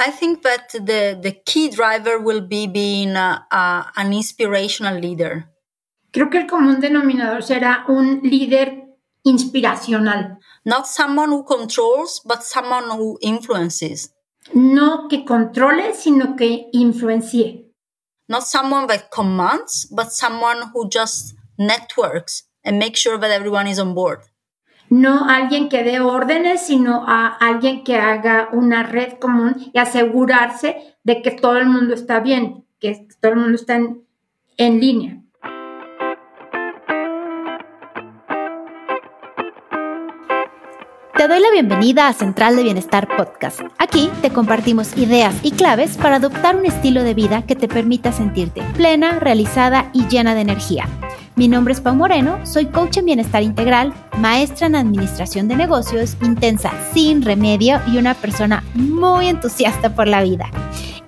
I think that the, the key driver will be being a, a, an inspirational leader. Creo que el común denominador será un líder inspiracional. Not someone who controls, but someone who influences. No que controle, sino que influencie. Not someone that commands, but someone who just networks and makes sure that everyone is on board. No alguien que dé órdenes, sino a alguien que haga una red común y asegurarse de que todo el mundo está bien, que todo el mundo está en línea. Te doy la bienvenida a Central de Bienestar Podcast. Aquí te compartimos ideas y claves para adoptar un estilo de vida que te permita sentirte plena, realizada y llena de energía. Mi nombre es Pau Moreno, soy coach en bienestar integral, maestra en administración de negocios, intensa sin remedio y una persona muy entusiasta por la vida.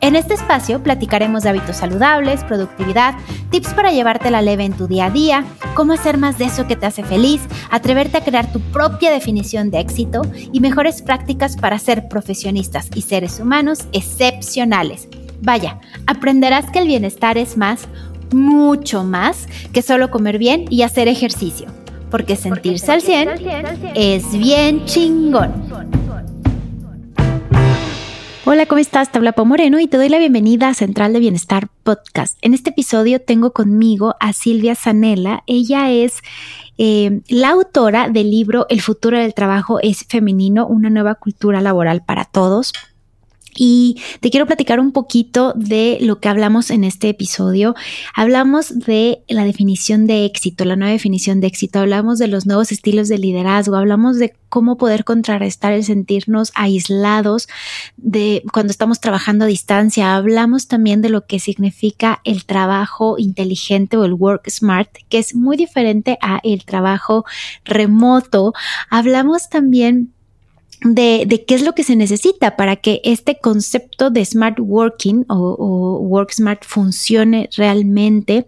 En este espacio platicaremos de hábitos saludables, productividad, tips para llevarte la leve en tu día a día, cómo hacer más de eso que te hace feliz, atreverte a crear tu propia definición de éxito y mejores prácticas para ser profesionistas y seres humanos excepcionales. Vaya, aprenderás que el bienestar es más, mucho más que solo comer bien y hacer ejercicio, porque sentirse al 100 es bien chingón. Hola, ¿cómo estás? Te habla Pau Moreno y te doy la bienvenida a Central de Bienestar Podcast. En este episodio tengo conmigo a Silvia Zanella. Ella es eh, la autora del libro El futuro del trabajo es femenino, una nueva cultura laboral para todos. Y te quiero platicar un poquito de lo que hablamos en este episodio. Hablamos de la definición de éxito, la nueva definición de éxito. Hablamos de los nuevos estilos de liderazgo. Hablamos de cómo poder contrarrestar el sentirnos aislados de cuando estamos trabajando a distancia. Hablamos también de lo que significa el trabajo inteligente o el work smart, que es muy diferente a el trabajo remoto. Hablamos también de, qué es lo que se necesita para que este concepto de smart working o, work smart funcione realmente.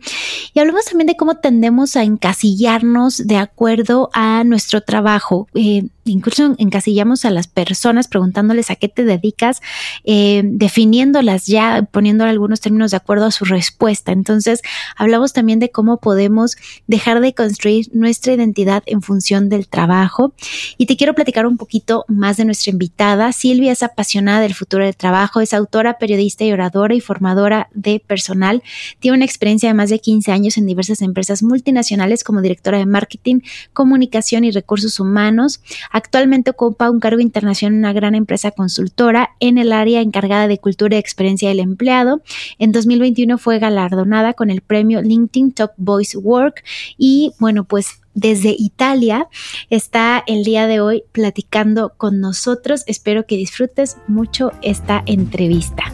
Y hablamos también de cómo tendemos a encasillarnos de acuerdo a nuestro trabajo. Eh, incluso encasillamos a las personas preguntándoles a qué te dedicas, eh, definiéndolas ya, poniendo algunos términos de acuerdo a su respuesta. Entonces, hablamos también de cómo podemos dejar de construir nuestra identidad en función del trabajo. Y te quiero platicar un poquito más de nuestra invitada. Silvia es apasionada del futuro del trabajo, es autora, periodista y oradora y formadora de personal. Tiene una experiencia de más de 15 años en diversas empresas multinacionales como directora de marketing, comunicación y recursos humanos Actualmente ocupa un cargo internacional en una gran empresa consultora en el área encargada de cultura y experiencia del empleado. En 2021 fue galardonada con el premio LinkedIn Top Voice Work y bueno, pues desde Italia está el día de hoy platicando con nosotros. Espero que disfrutes mucho esta entrevista.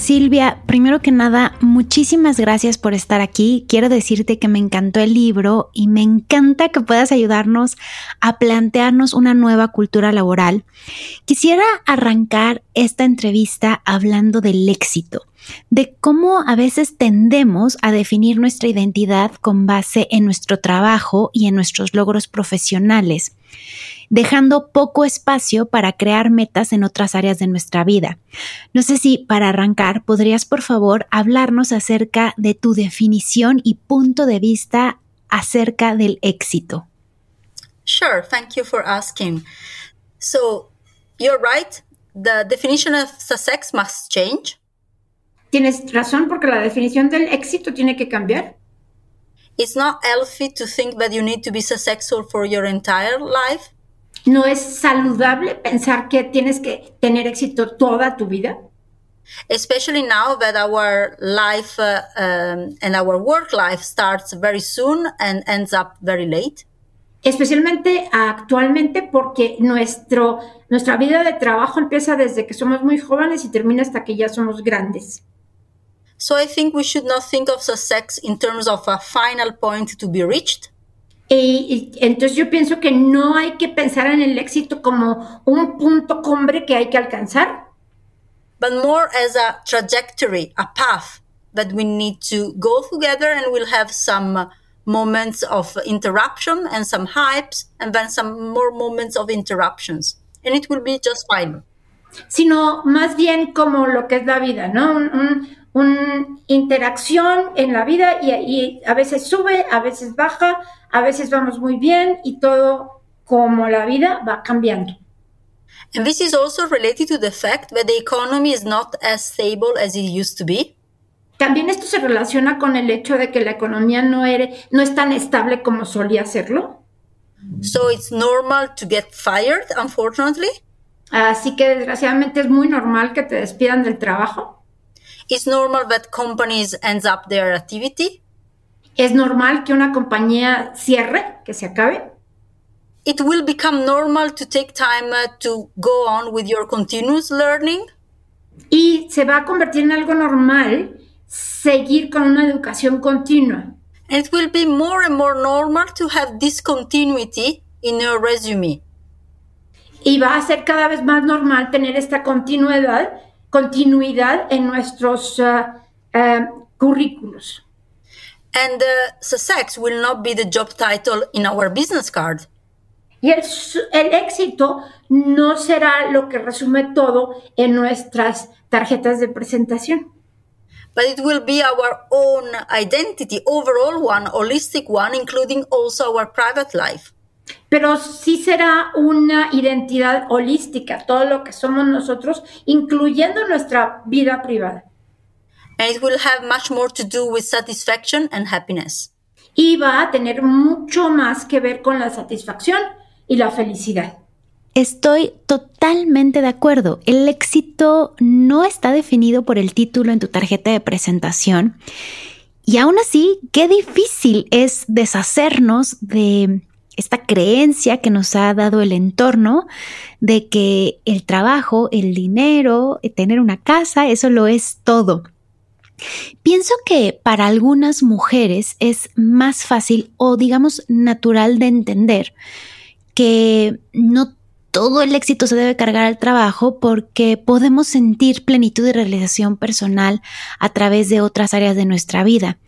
Silvia, primero que nada, muchísimas gracias por estar aquí. Quiero decirte que me encantó el libro y me encanta que puedas ayudarnos a plantearnos una nueva cultura laboral. Quisiera arrancar esta entrevista hablando del éxito, de cómo a veces tendemos a definir nuestra identidad con base en nuestro trabajo y en nuestros logros profesionales dejando poco espacio para crear metas en otras áreas de nuestra vida. No sé si para arrancar podrías por favor hablarnos acerca de tu definición y punto de vista acerca del éxito. Sure, thank you for asking. So, you're right, the definition of success must change. Tienes razón porque la definición del éxito tiene que cambiar. It's not healthy to think that you need to be successful for your entire life. ¿No es saludable pensar que tienes que tener éxito toda tu vida? Especially now that our life uh, um, and our work life starts very soon and ends up very late. Especialmente actualmente porque nuestro, nuestra vida de trabajo empieza desde que somos muy jóvenes y termina hasta que ya somos grandes. So I think we should not think of success in terms of a final point to be reached. Y, entonces yo pienso que no hay que pensar en el éxito como un punto cumbre que hay que alcanzar. But more as a trajectory, a path that we need to go together and we'll have some moments of interruption and some hypes and then some more moments of interruptions. and it will be just fine. Sino más bien como lo que es la vida, ¿no? Un, un, interacción en la vida y, y a veces sube, a veces baja, a veces vamos muy bien y todo como la vida va cambiando. And this is also related to the fact that the economy is not as stable as it used to be. También esto se relaciona con el hecho de que la economía no, era, no es tan estable como solía serlo. So it's normal to get fired, unfortunately. Así que desgraciadamente es muy normal que te despidan del trabajo. It's normal that companies ends up their activity. Es normal que una compañía cierre, que se acabe. It will become normal to take time uh, to go on with your continuous learning. Y se va a convertir en algo normal seguir con una educación continua. And it will be more and more normal to have discontinuity in your resume. Y va a ser cada vez más normal tener esta continuidad, continuidad en nuestros uh, currículos. And uh, success will not be the job title in our business card. Y el, el, éxito no será lo que resume todo en nuestras tarjetas de presentación. But it will be our own identity, overall one, holistic one, including also our private life. Pero sí será una identidad holística, todo lo que somos nosotros, incluyendo nuestra vida privada. And it will have much more to do with satisfaction and happiness. Y va a tener mucho más que ver con la satisfacción y la felicidad. Estoy totalmente de acuerdo. El éxito no está definido por el título en tu tarjeta de presentación. Y aún así, qué difícil es deshacernos de esta creencia que nos ha dado el entorno de que el trabajo, el dinero, tener una casa, eso lo es todo. Pienso que para algunas mujeres es más fácil o digamos natural de entender que no todo el éxito se debe cargar al trabajo porque podemos sentir plenitud y realización personal a través de otras áreas de nuestra vida.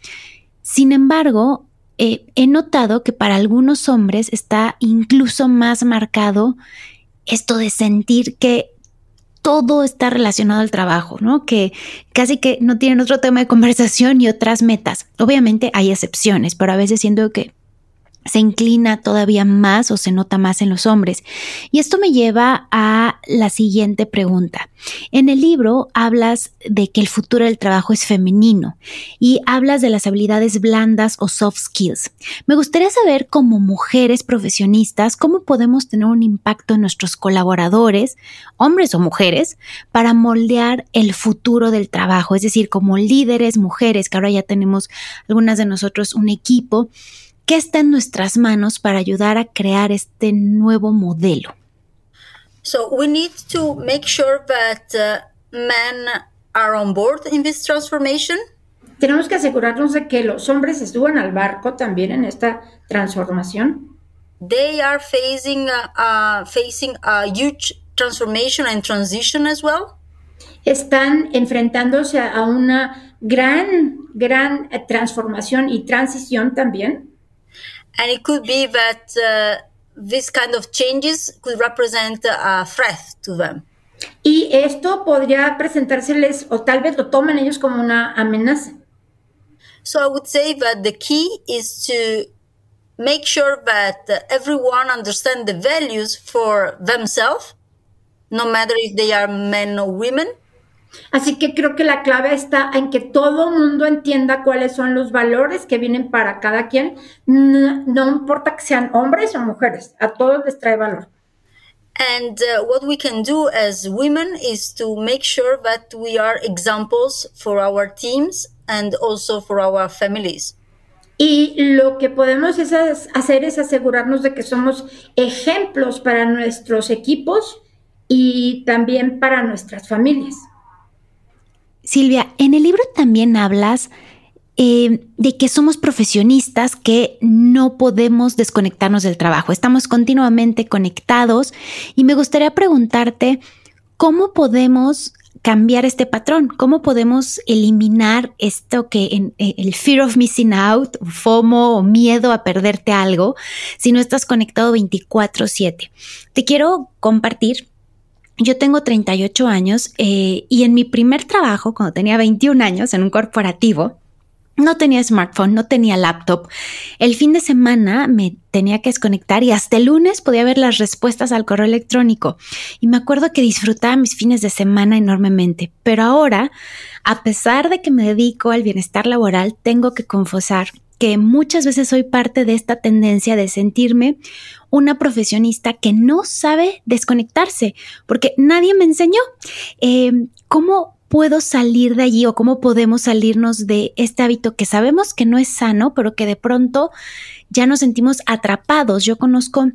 Sin embargo, eh, he notado que para algunos hombres está incluso más marcado esto de sentir que todo está relacionado al trabajo, ¿no? Que casi que no tienen otro tema de conversación y otras metas. Obviamente hay excepciones, pero a veces siento que se inclina todavía más o se nota más en los hombres. Y esto me lleva a la siguiente pregunta. En el libro hablas de que el futuro del trabajo es femenino y hablas de las habilidades blandas o soft skills. Me gustaría saber como mujeres profesionistas cómo podemos tener un impacto en nuestros colaboradores, hombres o mujeres, para moldear el futuro del trabajo, es decir, como líderes mujeres, que ahora ya tenemos algunas de nosotros un equipo ¿Qué está en nuestras manos para ayudar a crear este nuevo modelo? So we need to make sure that uh, men are on board in this transformation. Tenemos que asegurarnos de que los hombres estuvan al barco también en esta transformación. They are facing uh, uh, facing a huge transformation and transition as well. Están enfrentándose a una gran, gran transformación y transición también. And it could be that uh, this kind of changes could represent a threat to them. Y esto podría presentárseles o tal vez lo tomen ellos como una amenaza. So I would say that the key is to make sure that everyone understand the values for themselves, no matter if they are men or women. Así que creo que la clave está en que todo mundo entienda cuáles son los valores que vienen para cada quien. No, no importa que sean hombres o mujeres, a todos les trae valor. And uh, what we can do as women is to make sure that we are examples for our teams and also for our families. Y lo que podemos es hacer es asegurarnos de que somos ejemplos para nuestros equipos y también para nuestras familias. Silvia, en el libro también hablas eh, de que somos profesionistas que no podemos desconectarnos del trabajo. Estamos continuamente conectados y me gustaría preguntarte cómo podemos cambiar este patrón? ¿Cómo podemos eliminar esto que en, eh, el fear of missing out, FOMO o miedo a perderte algo si no estás conectado 24/7? Te quiero compartir yo tengo 38 años eh, y en mi primer trabajo, cuando tenía 21 años, en un corporativo, no tenía smartphone, no tenía laptop. El fin de semana me tenía que desconectar y hasta el lunes podía ver las respuestas al correo electrónico. Y me acuerdo que disfrutaba mis fines de semana enormemente. Pero ahora, a pesar de que me dedico al bienestar laboral, tengo que confesar que muchas veces soy parte de esta tendencia de sentirme una profesionista que no sabe desconectarse, porque nadie me enseñó. Eh, ¿Cómo puedo salir de allí o cómo podemos salirnos de este hábito que sabemos que no es sano, pero que de pronto ya nos sentimos atrapados. Yo conozco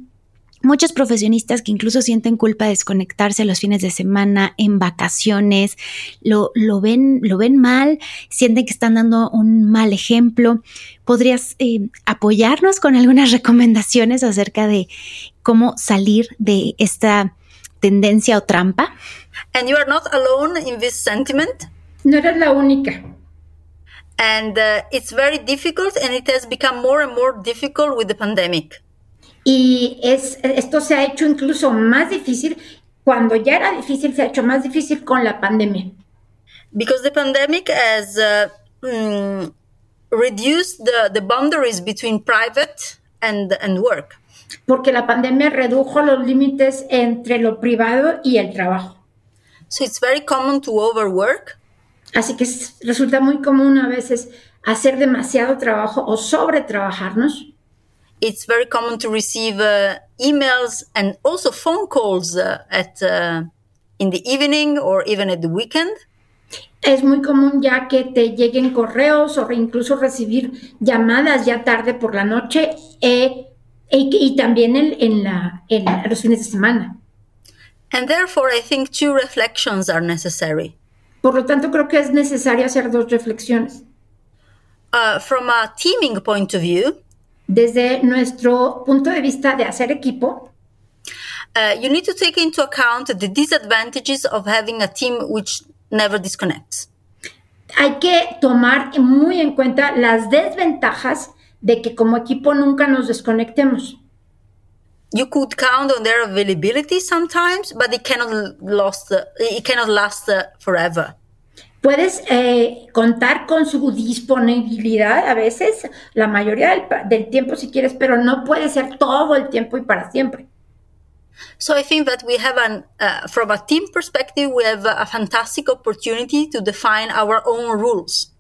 Muchos profesionistas que incluso sienten culpa de desconectarse los fines de semana, en vacaciones, lo, lo, ven, lo ven mal, sienten que están dando un mal ejemplo. ¿Podrías eh, apoyarnos con algunas recomendaciones acerca de cómo salir de esta tendencia o trampa? And you are not alone in this sentiment. No eres la única. And uh, it's very difficult and it has become more and more difficult with the pandemic. Y es, esto se ha hecho incluso más difícil. Cuando ya era difícil, se ha hecho más difícil con la pandemia. Because the pandemic has uh, mm, reduced the, the boundaries between private and, and work. Porque la pandemia redujo los límites entre lo privado y el trabajo. So it's very common to overwork. Así que resulta muy común a veces hacer demasiado trabajo o sobretrabajarnos. It's very common to receive uh, emails and also phone calls uh, at uh, in the evening or even at the weekend. Es muy común ya que te lleguen correos o incluso recibir llamadas ya tarde por la noche eh, y, y, también en, en, la, en los fines de semana. And therefore, I think two reflections are necessary. Por lo tanto, creo que es necesario hacer dos reflexiones. Uh, from a teaming point of view, desde nuestro punto de vista de hacer equipo, uh, you need to take into account the disadvantages of having a team which never disconnects. Hay que tomar muy en cuenta las desventajas de que como equipo nunca nos desconectemos. you could count on their availability sometimes, but it cannot last. It cannot last forever. Puedes eh, contar con su disponibilidad a veces, la mayoría del, del, tiempo si quieres, pero no puede ser todo el tiempo y para siempre. So I think that we have an, uh, from a team perspective, we have a fantastic opportunity to define our own rules.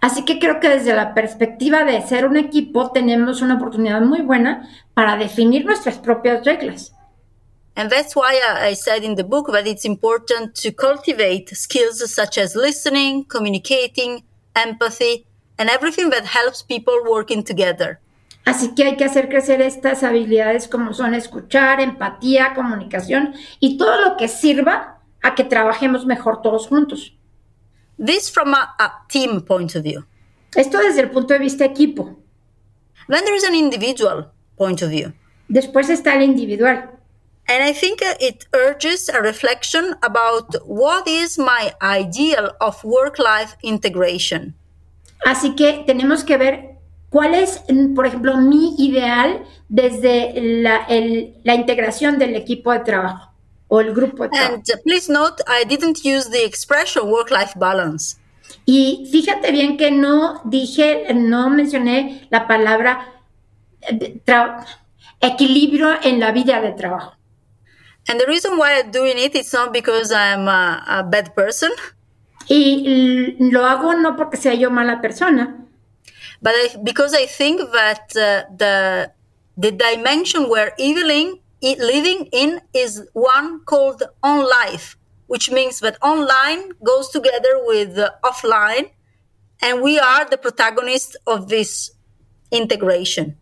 Así que creo que desde la perspectiva de ser un equipo tenemos una oportunidad muy buena para definir nuestras propias reglas. And that's why I said in the book that it's important to cultivate skills such as listening, communicating, empathy, and everything that helps people working together. Así que hay que hacer crecer estas habilidades como son escuchar, empatía, comunicación y todo lo que sirva a que trabajemos mejor todos juntos. This from a, a, team point of view. Esto desde el punto de vista equipo. Then there is an individual point of view. Después está el individual. And I think it urges a reflection about what is my ideal of work-life integration. Así que tenemos que ver cuál es, por ejemplo, mi ideal desde la, el, la integración del equipo de trabajo o el grupo de trabajo. And please note, I didn't use the expression work-life balance. Y fíjate bien que no dije, no mencioné la palabra eh, equilibrio en la vida de trabajo. And the reason why I'm doing it is not because I'm a, a bad person. Y lo hago no porque sea yo mala persona. But I, because I think that uh, the the dimension where Evelyn living in is one called on life, which means that online goes together with offline, and we are the protagonists of this integration.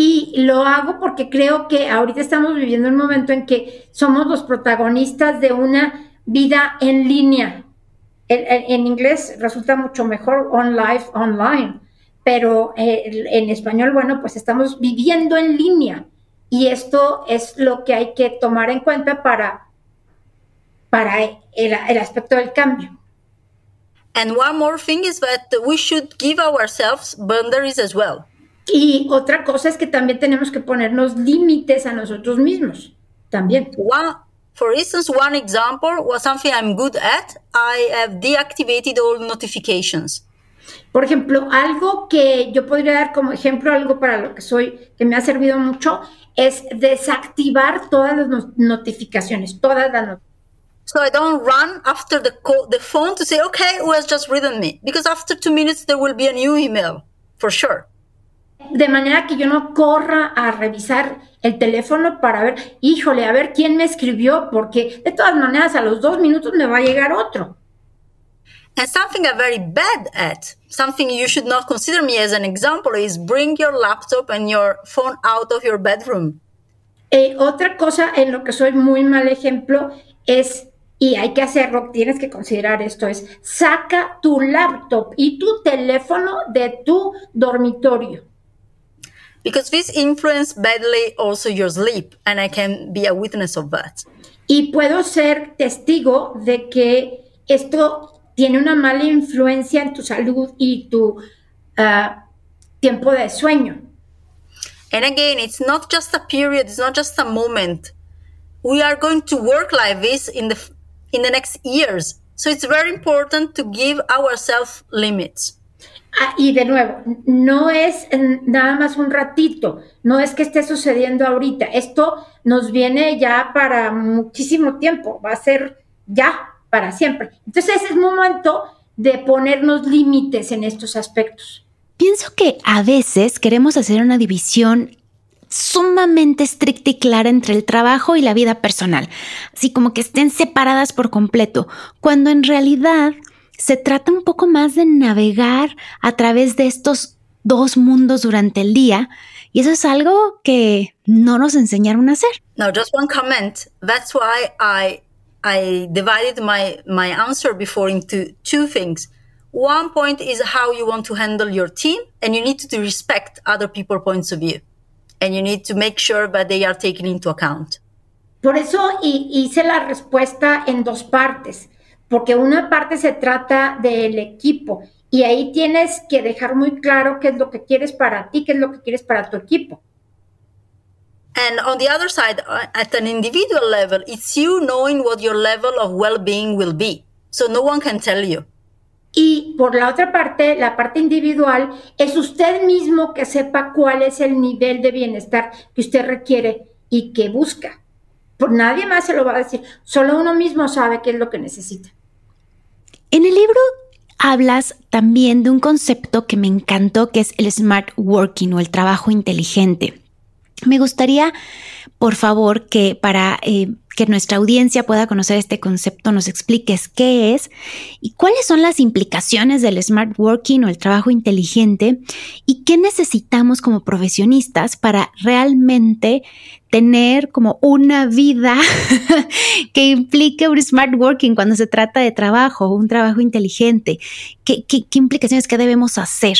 Y lo hago porque creo que ahorita estamos viviendo un momento en que somos los protagonistas de una vida en línea. En, inglés resulta mucho mejor on life, online, pero eh, en español, bueno, pues estamos viviendo en línea. Y esto es lo que hay que tomar en cuenta para para el, el aspecto del cambio. And one more thing is that we should give ourselves boundaries as well. Y otra cosa es que también tenemos que ponernos límites a nosotros mismos. También. One, for instance, one example was something I'm good at. I have deactivated all notifications. Por ejemplo, algo que yo podría dar como ejemplo, algo para lo que soy, que me ha servido mucho, es desactivar todas las no- notificaciones, todas las notificaciones. So I don't run after the, co- the phone to say, okay, who has just written me? Because after two minutes, there will be a new email, for sure. De manera que yo no corra a revisar el teléfono para ver, híjole, a ver quién me escribió, porque de todas maneras a los dos minutos me va a llegar otro. And something I'm very bad at, something you should not consider me as an example, is bring your laptop and your phone out of your bedroom. Eh, otra cosa en lo que soy muy mal ejemplo es, y hay que hacerlo, tienes que considerar esto, es saca tu laptop y tu teléfono de tu dormitorio. Because this influence badly also your sleep, and I can be a witness of that. Y puedo ser testigo de que esto tiene una mala influencia en tu salud y tu ah, tiempo de sueño. And again, it's not just a period, it's not just a moment. We are going to work like this in the in the next years. So it's very important to give ourselves limits. Ah, y de nuevo, no es nada más un ratito, no es que esté sucediendo ahorita, esto nos viene ya para muchísimo tiempo, va a ser ya para siempre. Entonces es momento de ponernos límites en estos aspectos. Pienso que a veces queremos hacer una división sumamente estricta y clara entre el trabajo y la vida personal, así como que estén separadas por completo, cuando en realidad se trata un poco más de navegar a través de estos dos mundos durante el día y eso es algo que no nos enseñaron a hacer. Now, just one comment. That's why I I divided my my answer before into two things. One point is how you want to handle your team, and you need to respect other people's points of view, and you need to make sure that they are taken into account. Por eso hi- hice la respuesta en dos partes, porque una parte se trata del equipo y ahí tienes que dejar muy claro qué es lo que quieres para ti, qué es lo que quieres para tu equipo. And on the other side, uh, at an individual level, it's you knowing what your level of well-being will be. So no one can tell you. Y por la otra parte, la parte individual, es usted mismo que sepa cuál es el nivel de bienestar que usted requiere y que busca. Por nadie más se lo va a decir, solo uno mismo sabe qué es lo que necesita. En el libro hablas también de un concepto que me encantó, que es el smart working o el trabajo inteligente. Me gustaría, por favor, que para eh, que nuestra audiencia pueda conocer este concepto, nos expliques qué es y cuáles son las implicaciones del smart working o el trabajo inteligente y qué necesitamos como profesionistas para realmente tener como una vida que implique un smart working cuando se trata de trabajo, un trabajo inteligente. ¿Qué, qué, qué implicaciones que debemos hacer?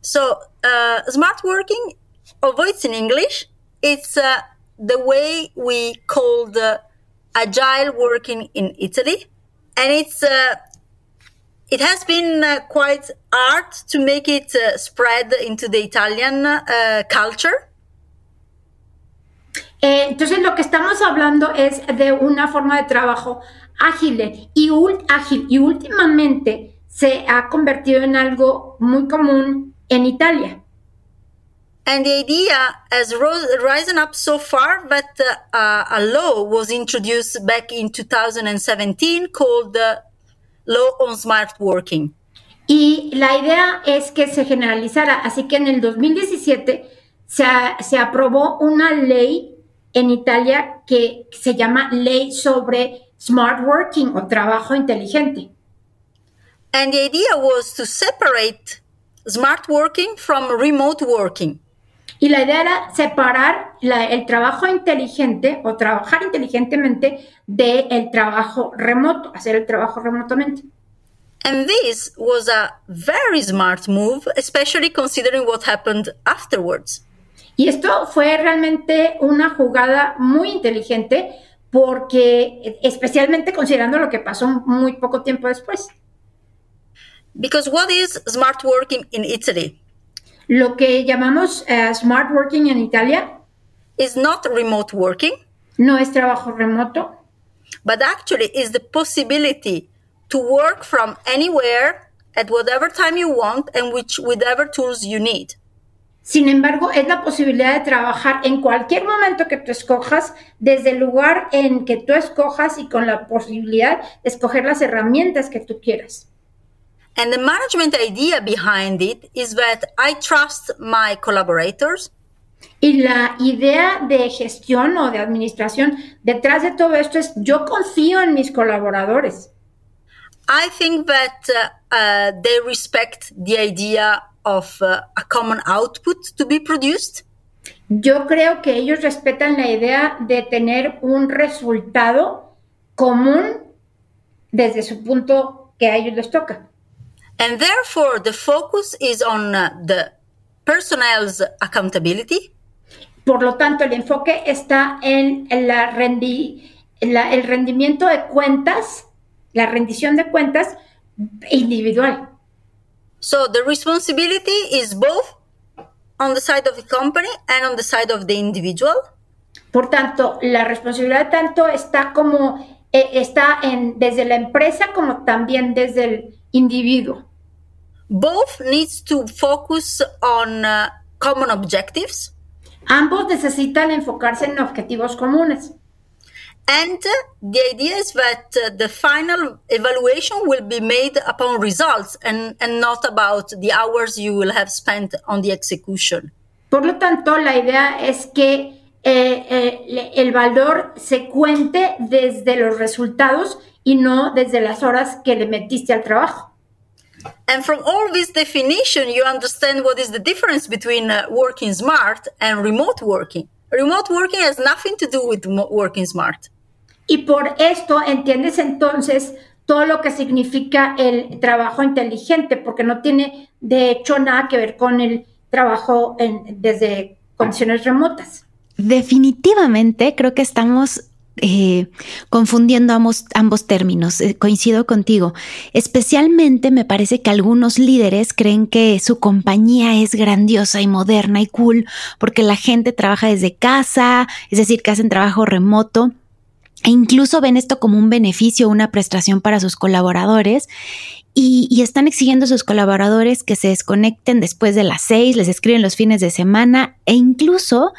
So, uh, smart working, although it's in English, it's uh, the way we call the agile working in Italy, and it's uh, it has been uh, quite hard to make it uh, spread into the Italian culture. Eh, entonces lo que estamos hablando es de una forma de trabajo ágil y, ágil y últimamente se ha convertido en algo muy común en Italia. And the idea has rose, risen up so far that uh, uh, a law was introduced back in 2017 called the Law on Smart Working. Y la idea es que se generalizara, así que en el 2017 se, se aprobó una ley en Italia que se llama Ley sobre Smart Working o Trabajo Inteligente. And the idea was to separate smart working from remote working. Y la idea era separar la- el trabajo inteligente o trabajar inteligentemente del trabajo remoto, hacer el trabajo remotamente. And this was a very smart move, especially considering what happened afterwards. Y esto fue realmente una jugada muy inteligente porque especialmente considerando lo que pasó muy poco tiempo después. Because what is smart working in Italy? Lo que llamamos uh, smart working en Italia is not remote working. No es trabajo remoto. But actually is the possibility to work from anywhere at whatever time you want and which whatever tools you need. Sin embargo, es la posibilidad de trabajar en cualquier momento que tú escojas, desde el lugar en que tú escojas y con la posibilidad de escoger las herramientas que tú quieras. And the management idea behind it is that I trust my collaborators. Y la idea de gestión o de administración detrás de todo esto es yo confío en mis colaboradores. I think that uh, uh, they respect the idea of uh, a common output to be produced. Yo creo que ellos respetan la idea de tener un resultado común desde su punto que a ellos les toca. And therefore the focus is on uh, the personnel's accountability. Por lo tanto, el enfoque está en, la rendi, la, el rendimiento de cuentas la rendición de cuentas individual. So the responsibility is both on the side of the company and on the side of the individual. Por tanto, la responsabilidad tanto está como eh, está en desde la empresa como también desde el individuo. Both needs to focus on uh, common objectives. Ambos necesitan enfocarse en objetivos comunes. And the idea is that uh, the final evaluation will be made upon results and, and not about the hours you will have spent on the execution. Por lo tanto, la idea es que eh, eh, el valor se cuente desde los resultados y no desde las horas que le metiste al trabajo. And from all this definition, you understand what is the difference between uh, working smart and remote working. Remote working has nothing to do with working smart. Y por esto entiendes entonces todo lo que significa el trabajo inteligente, porque no tiene de hecho nada que ver con el trabajo desde condiciones remotas. Definitivamente creo que estamos eh, confundiendo ambos, términos. Eh, coincido contigo. Especialmente me parece que algunos líderes creen que su compañía es grandiosa y moderna y cool porque la gente trabaja desde casa, es decir, que hacen trabajo remoto e incluso ven esto como un beneficio, una prestación para sus colaboradores y, están exigiendo a sus colaboradores que se desconecten después de las seis, les escriben los fines de semana e incluso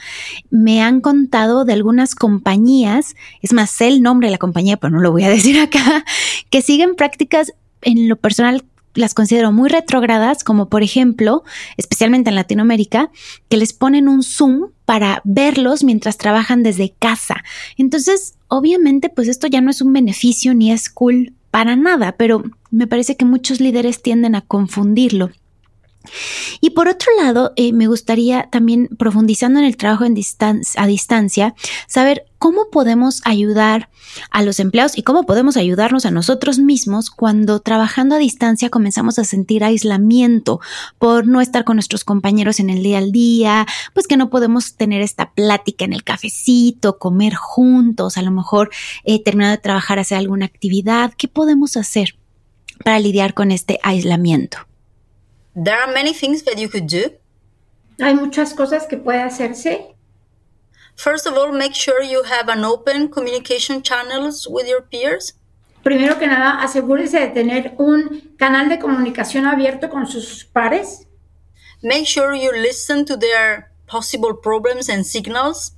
me han contado de algunas compañías, es más, sé el nombre de la compañía, pero no lo voy a decir acá, que siguen prácticas en lo personal las considero muy retrógradas, como por ejemplo, especialmente en Latinoamérica, que les ponen un Zoom para verlos mientras trabajan desde casa. Entonces, obviamente, pues esto ya no es un beneficio ni es cool para nada, pero me parece que muchos líderes tienden a confundirlo. Y por otro lado, eh, me gustaría también, profundizando en el trabajo en a distancia, saber cómo podemos ayudar a los empleados y cómo podemos ayudarnos a nosotros mismos cuando trabajando a distancia comenzamos a sentir aislamiento por no estar con nuestros compañeros en el día al día, pues que no podemos tener esta plática en el cafecito, comer juntos, a lo mejor eh, terminar de trabajar, hacer alguna actividad. ¿Qué podemos hacer para lidiar con este aislamiento? There are many things that you could do. Hay muchas cosas que puede hacerse. First of all, make sure you have an open communication channels with your peers. Primero que nada, asegúrese de tener un canal de comunicación abierto con sus pares. Make sure you listen to their possible problems and signals.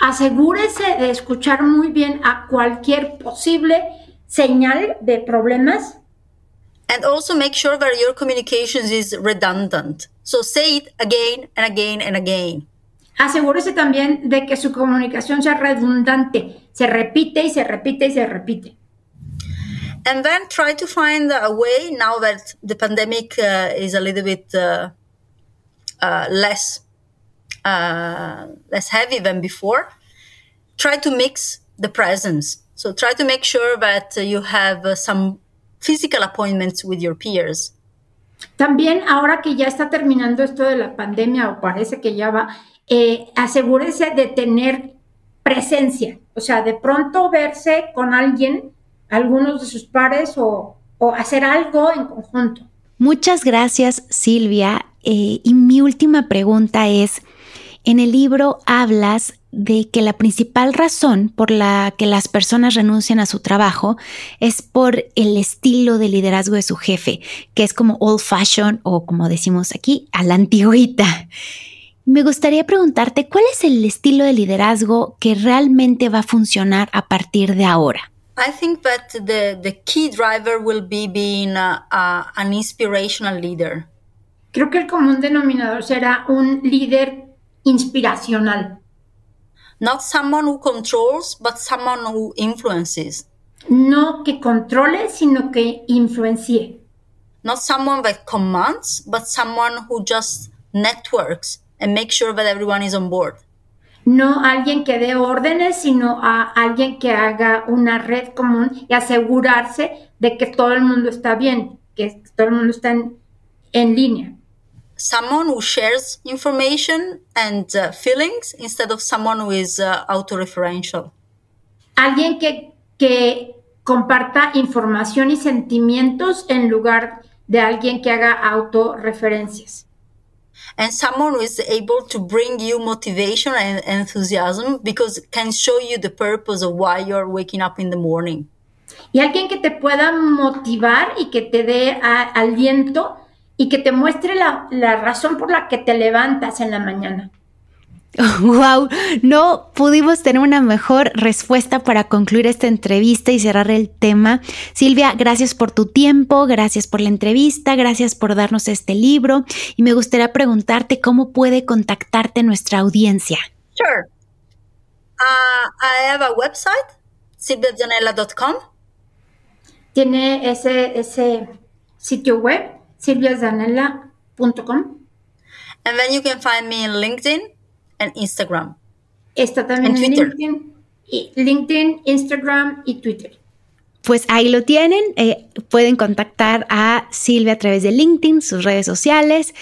Asegúrese de escuchar muy bien a cualquier posible señal de problemas. And also make sure that your communications is redundant. So say it again and again and again. Asegúrese también de que su comunicación sea redundante. Se repite y se repite y se repite. And then try to find a way now that the pandemic uh, is a little bit uh, uh, less uh, less heavy than before. Try to mix the presence. So try to make sure that you have some physical appointments with your peers. También ahora que ya está terminando esto de la pandemia o parece que ya va, eh, asegúrese de tener presencia, O sea, de pronto verse con alguien, algunos de sus pares o, hacer algo en conjunto. Muchas gracias, Silvia. Eh, y mi última pregunta es, en el libro hablas de que la principal razón por la que las personas renuncian a su trabajo es por el estilo de liderazgo de su jefe, que es como old fashion o como decimos aquí, a la antigüita. Me gustaría preguntarte cuál es el estilo de liderazgo que realmente va a funcionar a partir de ahora. I think that the, the key driver will be being an inspirational leader. Creo que el común denominador será un líder inspiracional. Not someone who controls, but someone who influences. No que controle, sino que influencie. Not someone that commands, but someone who just networks and makes sure that everyone is on board. No alguien que dé órdenes, sino a alguien que haga una red común y asegurarse de que todo el mundo está bien, que todo el mundo está en, en línea. Someone who shares information and uh, feelings instead of someone who is uh, autoreferential. Alguien que, que comparta información y sentimientos en lugar de alguien que haga autorreferencias. And someone who is able to bring you motivation and enthusiasm because it can show you the purpose of why you're waking up in the morning. Y alguien que te pueda motivar y que te dé aliento y que te muestre la, razón por la que te levantas en la mañana. Wow, no pudimos tener una mejor respuesta para concluir esta entrevista y cerrar el tema. Silvia, gracias por tu tiempo, gracias por la entrevista, gracias por darnos este libro y me gustaría preguntarte cómo puede contactarte nuestra audiencia. Sure. Uh, I have a website, silviazanella.com. Tiene ese, ese sitio web silviazanella.com. And then you can find me in LinkedIn and Instagram. Está también en LinkedIn, LinkedIn, Instagram y Twitter. Pues ahí lo tienen. Eh, pueden contactar a Silvia a través de LinkedIn, sus redes sociales.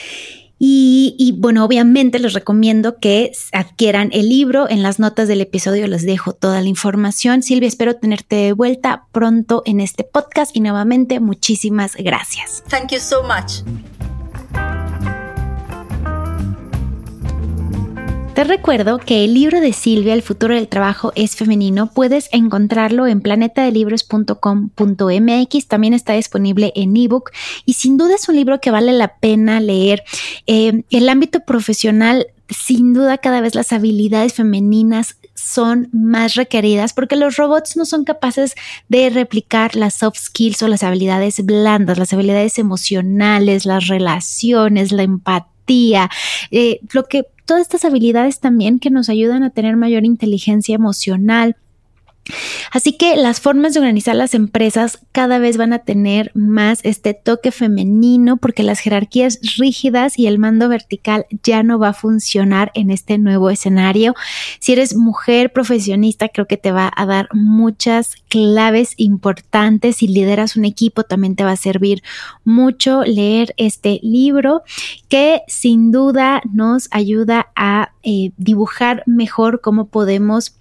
Y, bueno, obviamente les recomiendo que adquieran el libro. En las notas del episodio les dejo toda la información. Silvia, espero tenerte de vuelta pronto en este podcast y nuevamente muchísimas gracias. Thank you so much. Te recuerdo que el libro de Silvia, El futuro del trabajo es femenino, puedes encontrarlo en planetadelibros.com.mx, también está disponible en ebook y sin duda es un libro que vale la pena leer. Eh, el ámbito profesional sin duda cada vez las habilidades femeninas son más requeridas porque los robots no son capaces de replicar las soft skills o las habilidades blandas, las habilidades emocionales, las relaciones, la eh, lo que todas estas habilidades también que nos ayudan a tener mayor inteligencia emocional, Así que las formas de organizar las empresas cada vez van a tener más este toque femenino porque las jerarquías rígidas y el mando vertical ya no va a funcionar en este nuevo escenario. Si eres mujer profesionista, creo que te va a dar muchas claves importantes. Si lideras un equipo, también te va a servir mucho leer este libro que sin duda nos ayuda a eh, dibujar mejor cómo podemos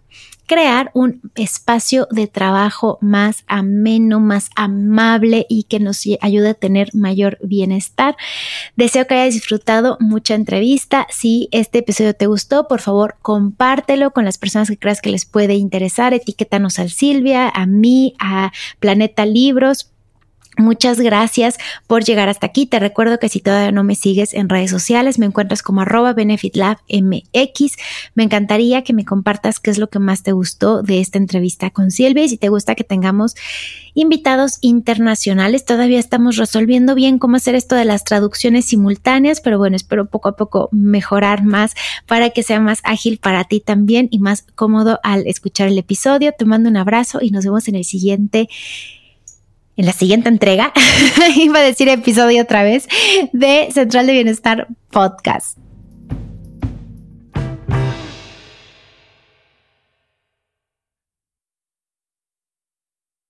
crear un espacio de trabajo más ameno, más amable y que nos ayude a tener mayor bienestar. Deseo que hayas disfrutado mucha entrevista. Si este episodio te gustó, por favor, compártelo con las personas que creas que les puede interesar. Etiquétanos al Silvia, a mí, a Planeta Libros Muchas gracias por llegar hasta aquí. Te recuerdo que si todavía no me sigues en redes sociales, me encuentras como arroba benefitlabmx. Me encantaría que me compartas qué es lo que más te gustó de esta entrevista con Silvia y si te gusta que tengamos invitados internacionales. Todavía estamos resolviendo bien cómo hacer esto de las traducciones simultáneas, pero bueno, espero poco a poco mejorar más para que sea más ágil para ti también y más cómodo al escuchar el episodio. Te mando un abrazo y nos vemos en el siguiente en la siguiente entrega, iba a decir episodio otra vez, de Central de Bienestar Podcast.